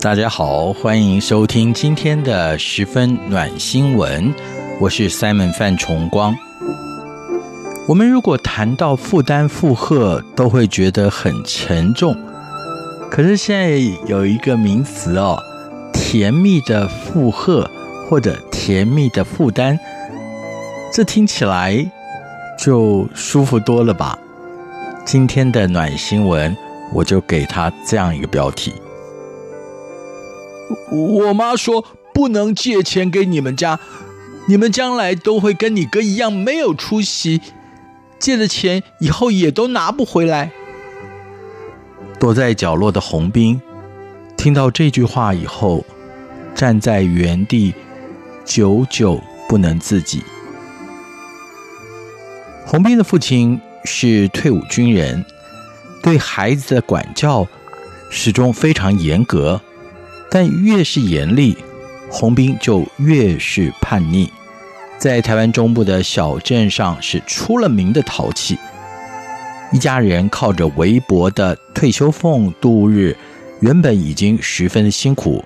大家好，欢迎收听今天的十分暖新闻，我是 Simon 范崇光。我们如果谈到负担负荷，都会觉得很沉重。可是现在有一个名词哦，甜蜜的负荷或者甜蜜的负担，这听起来就舒服多了吧？今天的暖新闻，我就给他这样一个标题。我妈说不能借钱给你们家，你们将来都会跟你哥一样没有出息，借的钱以后也都拿不回来。躲在角落的红兵听到这句话以后，站在原地，久久不能自己。洪斌的父亲是退伍军人，对孩子的管教始终非常严格。但越是严厉，洪斌就越是叛逆，在台湾中部的小镇上是出了名的淘气。一家人靠着微薄的退休俸度日，原本已经十分的辛苦。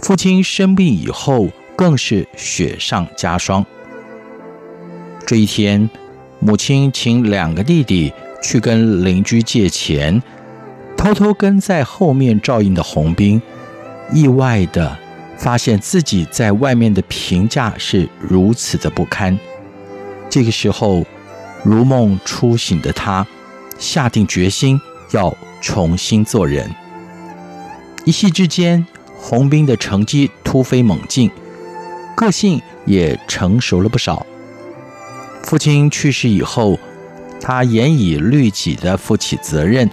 父亲生病以后，更是雪上加霜。这一天，母亲请两个弟弟去跟邻居借钱，偷偷跟在后面照应的洪斌。意外的发现自己在外面的评价是如此的不堪。这个时候，如梦初醒的他下定决心要重新做人。一夕之间，洪斌的成绩突飞猛进，个性也成熟了不少。父亲去世以后，他严以律己的负起责任，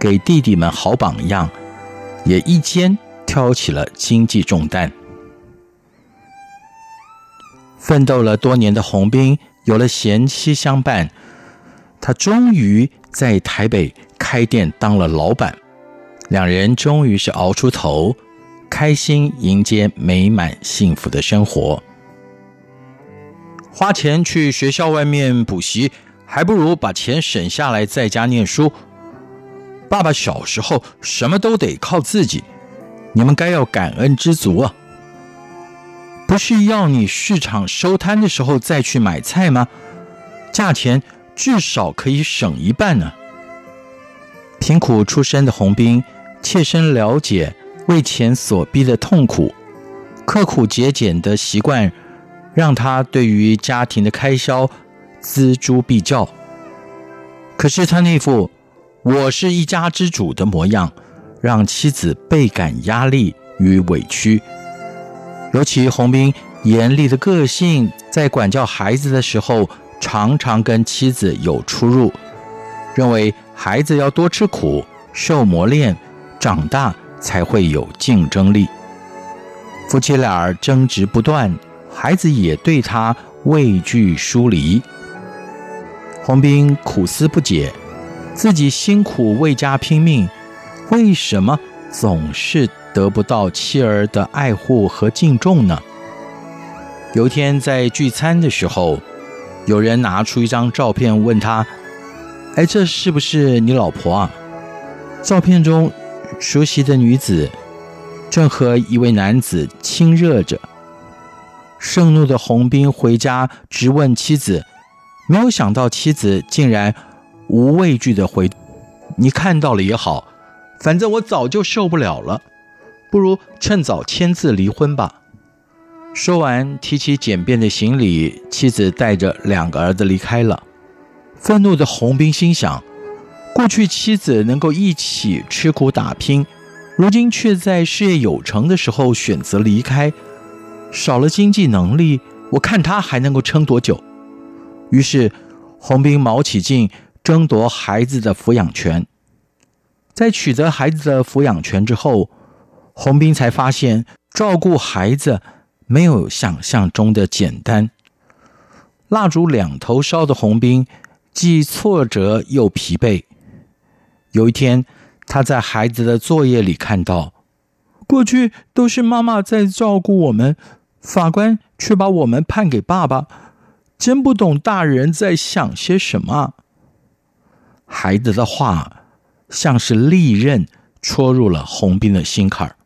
给弟弟们好榜样，也一肩。挑起了经济重担，奋斗了多年的洪斌有了贤妻相伴，他终于在台北开店当了老板，两人终于是熬出头，开心迎接美满幸福的生活。花钱去学校外面补习，还不如把钱省下来在家念书。爸爸小时候什么都得靠自己。你们该要感恩知足啊！不是要你市场收摊的时候再去买菜吗？价钱至少可以省一半呢。贫苦出身的洪斌切身了解为钱所逼的痛苦，刻苦节俭的习惯让他对于家庭的开销锱铢必较。可是他那副“我是一家之主”的模样。让妻子倍感压力与委屈，尤其洪斌严厉的个性，在管教孩子的时候，常常跟妻子有出入，认为孩子要多吃苦、受磨练，长大才会有竞争力。夫妻俩争执不断，孩子也对他畏惧疏离。洪斌苦思不解，自己辛苦为家拼命。为什么总是得不到妻儿的爱护和敬重呢？有一天在聚餐的时候，有人拿出一张照片问他：“哎，这是不是你老婆啊？”照片中熟悉的女子正和一位男子亲热着。盛怒的洪斌回家直问妻子，没有想到妻子竟然无畏惧的回：“你看到了也好。”反正我早就受不了了，不如趁早签字离婚吧。说完，提起简便的行李，妻子带着两个儿子离开了。愤怒的洪斌心想：过去妻子能够一起吃苦打拼，如今却在事业有成的时候选择离开，少了经济能力，我看他还能够撑多久。于是，洪斌卯起劲争夺孩子的抚养权。在取得孩子的抚养权之后，洪斌才发现照顾孩子没有想象中的简单。蜡烛两头烧的洪斌既挫折又疲惫。有一天，他在孩子的作业里看到，过去都是妈妈在照顾我们，法官却把我们判给爸爸。真不懂大人在想些什么。孩子的话像是利刃戳入了洪斌的心坎儿。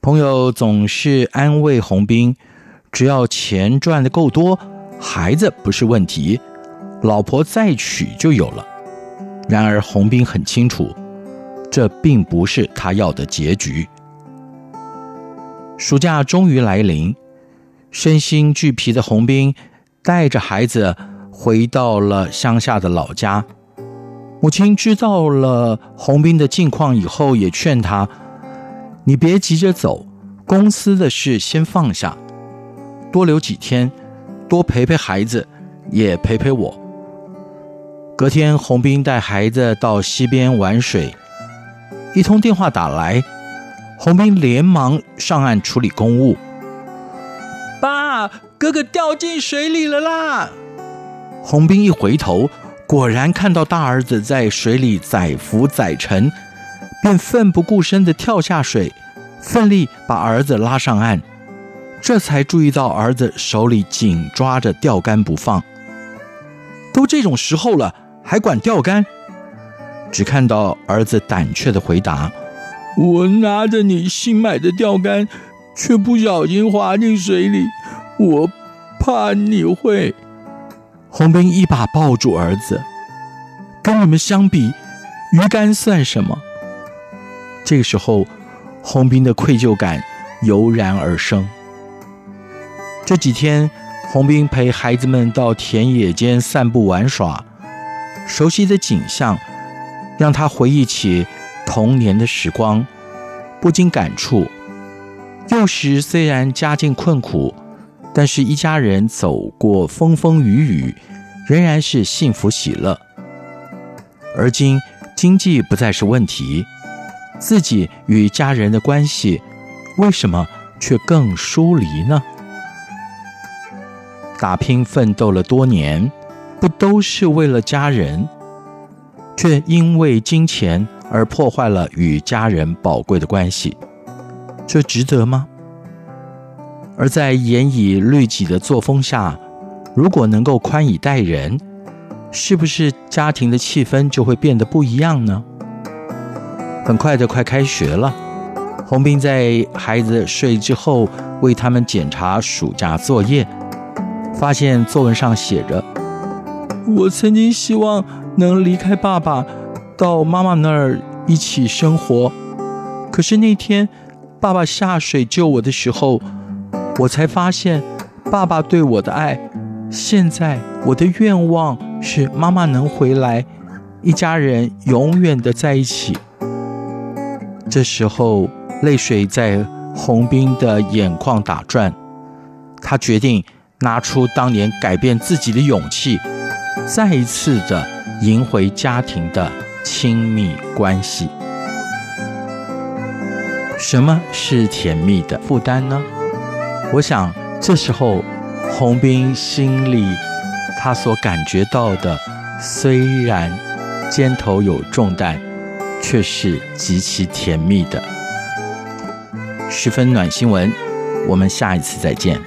朋友总是安慰洪斌，只要钱赚的够多，孩子不是问题，老婆再娶就有了。然而洪斌很清楚，这并不是他要的结局。暑假终于来临。身心俱疲的洪斌带着孩子回到了乡下的老家。母亲知道了洪斌的近况以后，也劝他：“你别急着走，公司的事先放下，多留几天，多陪陪孩子，也陪陪我。”隔天，洪斌带孩子到溪边玩水，一通电话打来，洪斌连忙上岸处理公务。爸，哥哥掉进水里了啦！洪斌一回头，果然看到大儿子在水里载浮载沉，便奋不顾身地跳下水，奋力把儿子拉上岸。这才注意到儿子手里紧抓着钓竿不放。都这种时候了，还管钓竿？只看到儿子胆怯的回答：“我拿着你新买的钓竿。”却不小心滑进水里，我怕你会。洪斌一把抱住儿子，跟你们相比，鱼竿算什么？这个时候，洪斌的愧疚感油然而生。这几天，洪斌陪孩子们到田野间散步玩耍，熟悉的景象让他回忆起童年的时光，不禁感触。幼时虽然家境困苦，但是一家人走过风风雨雨，仍然是幸福喜乐。而今经济不再是问题，自己与家人的关系为什么却更疏离呢？打拼奋斗了多年，不都是为了家人，却因为金钱而破坏了与家人宝贵的关系。这值得吗？而在严以律己的作风下，如果能够宽以待人，是不是家庭的气氛就会变得不一样呢？很快的，快开学了，洪斌在孩子睡之后为他们检查暑假作业，发现作文上写着：“我曾经希望能离开爸爸，到妈妈那儿一起生活，可是那天。”爸爸下水救我的时候，我才发现爸爸对我的爱。现在我的愿望是妈妈能回来，一家人永远的在一起。这时候，泪水在洪斌的眼眶打转，他决定拿出当年改变自己的勇气，再一次的赢回家庭的亲密关系。什么是甜蜜的负担呢？我想这时候洪斌心里他所感觉到的，虽然肩头有重担，却是极其甜蜜的。十分暖心闻，我们下一次再见。